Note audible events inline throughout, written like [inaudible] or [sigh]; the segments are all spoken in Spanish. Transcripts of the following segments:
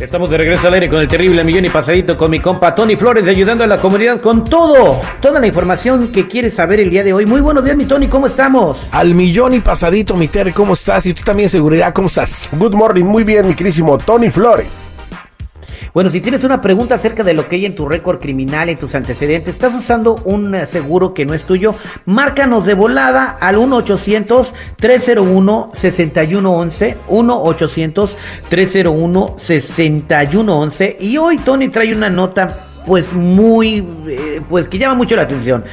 Estamos de regreso al aire con el terrible millón y pasadito con mi compa Tony Flores, ayudando a la comunidad con todo, toda la información que quieres saber el día de hoy. Muy buenos días, mi Tony, ¿cómo estamos? Al millón y pasadito, mi Terry, ¿cómo estás? Y tú también, seguridad, ¿cómo estás? Good morning, muy bien, mi querísimo Tony Flores. Bueno, si tienes una pregunta acerca de lo que hay en tu récord criminal, en tus antecedentes, estás usando un eh, seguro que no es tuyo, márcanos de volada al 1-800-301-6111, 1-800-301-6111. Y hoy Tony trae una nota pues muy, eh, pues que llama mucho la atención.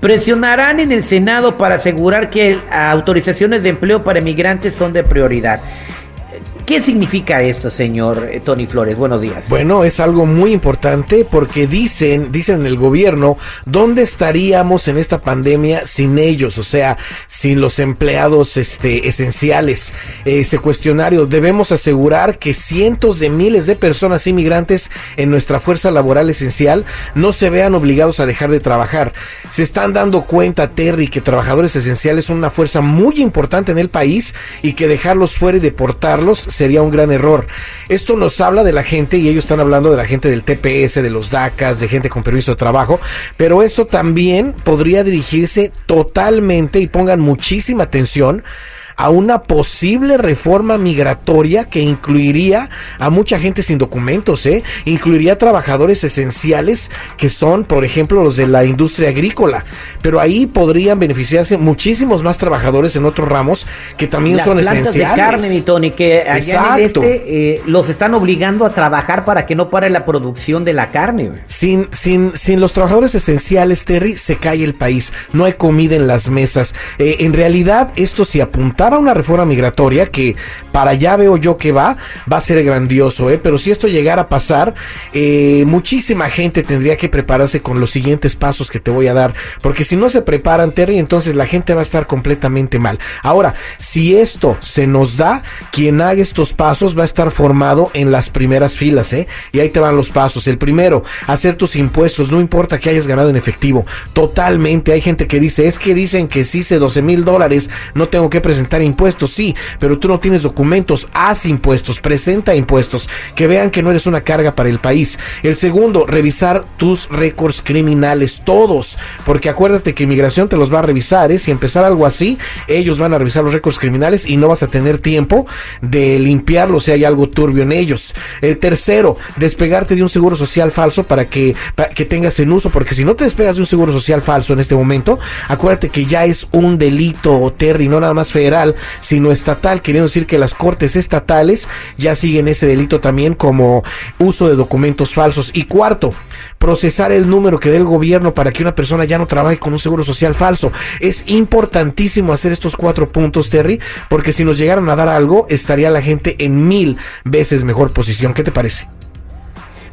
Presionarán en el Senado para asegurar que autorizaciones de empleo para migrantes son de prioridad. ¿Qué significa esto, señor eh, Tony Flores? Buenos días. Bueno, es algo muy importante porque dicen, dicen en el gobierno, ¿dónde estaríamos en esta pandemia sin ellos? O sea, sin los empleados este, esenciales. Ese cuestionario, debemos asegurar que cientos de miles de personas inmigrantes en nuestra fuerza laboral esencial no se vean obligados a dejar de trabajar. Se están dando cuenta, Terry, que trabajadores esenciales son una fuerza muy importante en el país y que dejarlos fuera y deportarlos sería un gran error. Esto nos habla de la gente, y ellos están hablando de la gente del TPS, de los DACAS, de gente con permiso de trabajo, pero esto también podría dirigirse totalmente, y pongan muchísima atención, a una posible reforma migratoria que incluiría a mucha gente sin documentos, ¿eh? Incluiría trabajadores esenciales que son, por ejemplo, los de la industria agrícola. Pero ahí podrían beneficiarse muchísimos más trabajadores en otros ramos que también son plantas esenciales. de carne, mi Tony, que allá en el este eh, los están obligando a trabajar para que no pare la producción de la carne. Sin, sin, sin los trabajadores esenciales, Terry, se cae el país. No hay comida en las mesas. Eh, en realidad, esto se apunta una reforma migratoria que para allá veo yo que va, va a ser grandioso, ¿eh? pero si esto llegara a pasar, eh, muchísima gente tendría que prepararse con los siguientes pasos que te voy a dar, porque si no se preparan, Terry, entonces la gente va a estar completamente mal. Ahora, si esto se nos da, quien haga estos pasos va a estar formado en las primeras filas, ¿eh? Y ahí te van los pasos. El primero, hacer tus impuestos, no importa que hayas ganado en efectivo, totalmente. Hay gente que dice, es que dicen que si hice 12 mil dólares, no tengo que presentar impuestos, sí, pero tú no tienes documentos, haz impuestos, presenta impuestos, que vean que no eres una carga para el país. El segundo, revisar tus récords criminales, todos, porque acuérdate que inmigración te los va a revisar, ¿eh? si empezar algo así, ellos van a revisar los récords criminales y no vas a tener tiempo de limpiarlos si hay algo turbio en ellos. El tercero, despegarte de un seguro social falso para que, para que tengas en uso, porque si no te despegas de un seguro social falso en este momento, acuérdate que ya es un delito, Terry, no nada más federal, sino estatal, queriendo decir que las cortes estatales ya siguen ese delito también como uso de documentos falsos. Y cuarto, procesar el número que dé el gobierno para que una persona ya no trabaje con un seguro social falso. Es importantísimo hacer estos cuatro puntos, Terry, porque si nos llegaran a dar algo, estaría la gente en mil veces mejor posición. ¿Qué te parece?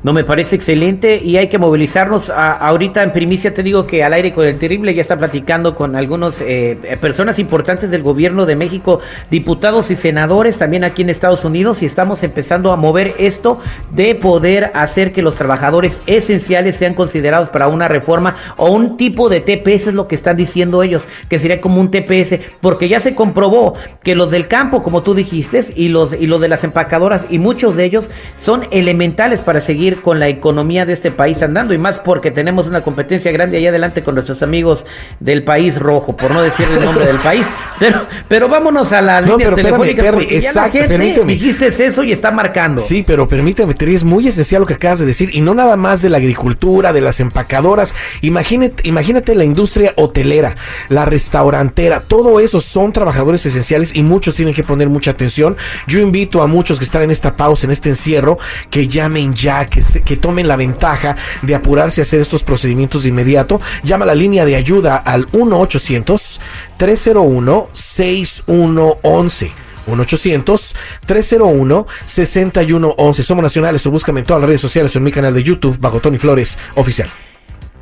No, me parece excelente y hay que movilizarnos. ahorita en primicia te digo que al aire con el terrible ya está platicando con algunas eh, personas importantes del gobierno de México, diputados y senadores también aquí en Estados Unidos y estamos empezando a mover esto de poder hacer que los trabajadores esenciales sean considerados para una reforma o un tipo de TPS es lo que están diciendo ellos, que sería como un TPS, porque ya se comprobó que los del campo, como tú dijiste, y los, y los de las empacadoras y muchos de ellos son elementales para seguir con la economía de este país andando y más porque tenemos una competencia grande allá adelante con nuestros amigos del país rojo, por no decir el nombre del país. [laughs] Pero, pero vámonos a la no, línea telefónica porque exacto, ya la gente dijiste eso y está marcando. Sí, pero permíteme, Terry, es muy esencial lo que acabas de decir y no nada más de la agricultura, de las empacadoras. Imagínate, imagínate la industria hotelera, la restaurantera, todo eso son trabajadores esenciales y muchos tienen que poner mucha atención. Yo invito a muchos que están en esta pausa, en este encierro, que llamen ya, que que tomen la ventaja de apurarse a hacer estos procedimientos de inmediato, llama a la línea de ayuda al 1-800-301-6111. 1-800-301-6111. Somos nacionales o búscame en todas las redes sociales o en mi canal de YouTube bajo Tony Flores Oficial.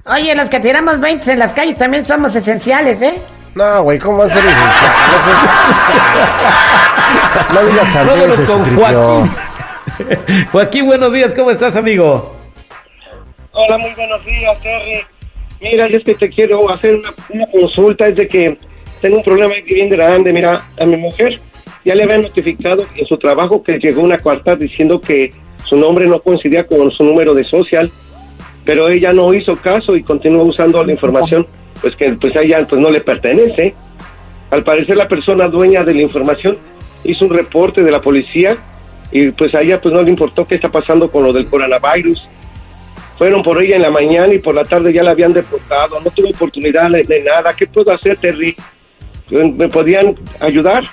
Oye, los que tiramos 20 en las calles también somos esenciales, ¿eh? No, güey, ¿cómo va a ser esencial? [laughs] no digas Joaquín. [laughs] Joaquín, buenos días, ¿cómo estás, amigo? Hola, muy buenos días, Terry. Mira, es que te quiero hacer una, consulta, es de que tengo un problema bien grande. Mira, a mi mujer ya le habían notificado en su trabajo que llegó una carta diciendo que su nombre no coincidía con su número de social, pero ella no hizo caso y continuó usando la información, pues que pues a ella pues no le pertenece. Al parecer la persona dueña de la información hizo un reporte de la policía y pues a ella pues no le importó qué está pasando con lo del coronavirus. Fueron por ella en la mañana y por la tarde ya la habían deportado, no tuvo oportunidad de, de nada. ¿Qué puedo hacer, Terry? ¿Me podían ayudar?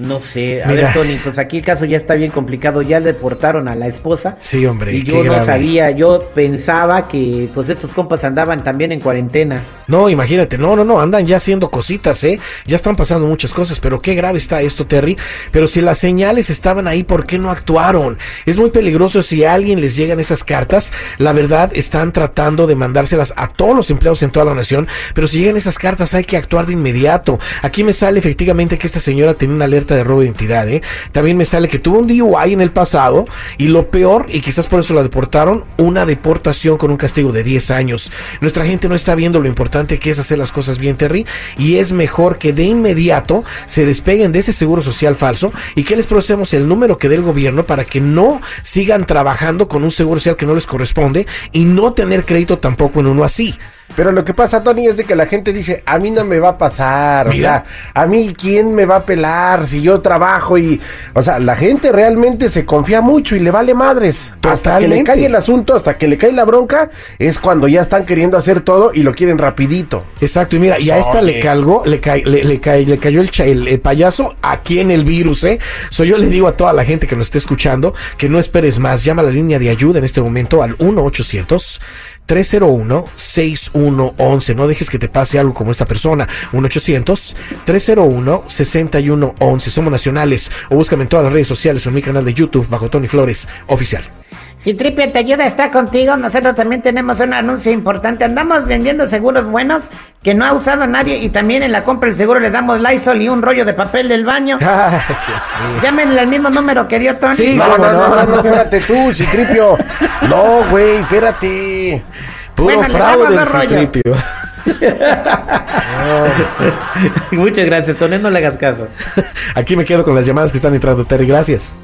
No sé, a Mira. ver Tony, pues aquí el caso ya está bien complicado, ya deportaron a la esposa. Sí, hombre, Y qué yo no grave. sabía, yo pensaba que pues estos compas andaban también en cuarentena. No, imagínate, no, no, no, andan ya haciendo cositas, ¿eh? Ya están pasando muchas cosas, pero qué grave está esto, Terry. Pero si las señales estaban ahí, ¿por qué no actuaron? Es muy peligroso si a alguien les llegan esas cartas. La verdad, están tratando de mandárselas a todos los empleados en toda la nación, pero si llegan esas cartas hay que actuar de inmediato. Aquí me sale efectivamente que esta señora tenía una alerta de robo de identidad, ¿eh? También me sale que tuvo un DUI en el pasado y lo peor, y quizás por eso la deportaron, una deportación con un castigo de 10 años. Nuestra gente no está viendo lo importante que es hacer las cosas bien, Terry, y es mejor que de inmediato se despeguen de ese seguro social falso y que les procesemos el número que dé el gobierno para que no sigan trabajando con un seguro social que no les corresponde y no tener crédito tampoco en uno así. Pero lo que pasa, Tony, es de que la gente dice, a mí no me va a pasar, o Mira. sea, a mí quién me va a pelar si yo trabajo y, o sea, la gente realmente se confía mucho y le vale madres. Hasta que le cae el asunto, hasta que le cae la bronca, es cuando ya están queriendo hacer todo y lo quieren rapidito. Exacto, y mira, y a esta le calgó, le, cae, le, le, cae- le cayó el, cha- el, el payaso aquí en el virus, ¿eh? So yo le digo a toda la gente que nos esté escuchando que no esperes más, llama a la línea de ayuda en este momento al 1-800. 301-6111. No dejes que te pase algo como esta persona. 1-800-301-6111. Somos nacionales. O búscame en todas las redes sociales o en mi canal de YouTube bajo Tony Flores Oficial. Si te ayuda, está contigo. Nosotros también tenemos un anuncio importante. Andamos vendiendo seguros buenos que no ha usado nadie y también en la compra del seguro le damos Lysol y un rollo de papel del baño. [laughs] Ay. Llámenle al mismo número que dio Tony. Sí, No, no, ¿cómo no, no, no? no, espérate tú, [laughs] Citripio. No, güey, espérate. Puro Bueno, fraude. Citripio. [laughs] Muchas gracias, Tony, no le hagas caso. Aquí me quedo con las llamadas que están entrando, Terry. Gracias.